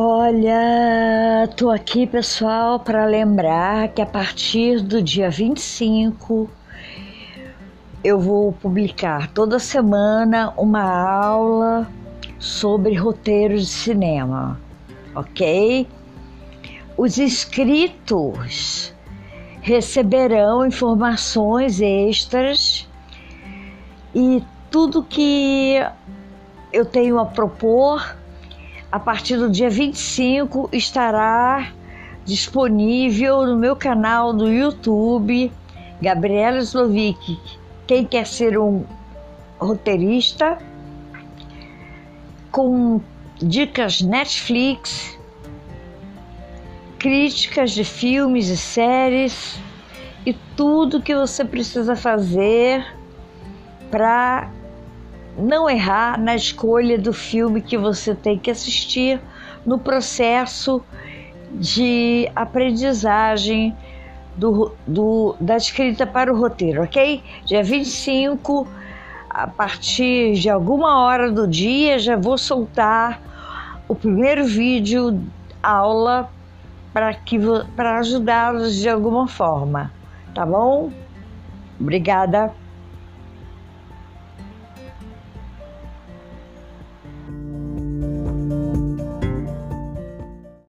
Olha, tô aqui, pessoal, para lembrar que a partir do dia 25 eu vou publicar toda semana uma aula sobre roteiros de cinema, ok? Os inscritos receberão informações extras e tudo que eu tenho a propor a partir do dia 25 estará disponível no meu canal do YouTube, Gabriela Slovic. Quem quer ser um roteirista com dicas Netflix, críticas de filmes e séries e tudo que você precisa fazer para não errar na escolha do filme que você tem que assistir no processo de aprendizagem do, do, da escrita para o roteiro, ok? Dia 25, a partir de alguma hora do dia, já vou soltar o primeiro vídeo aula para ajudá-los de alguma forma, tá bom? Obrigada.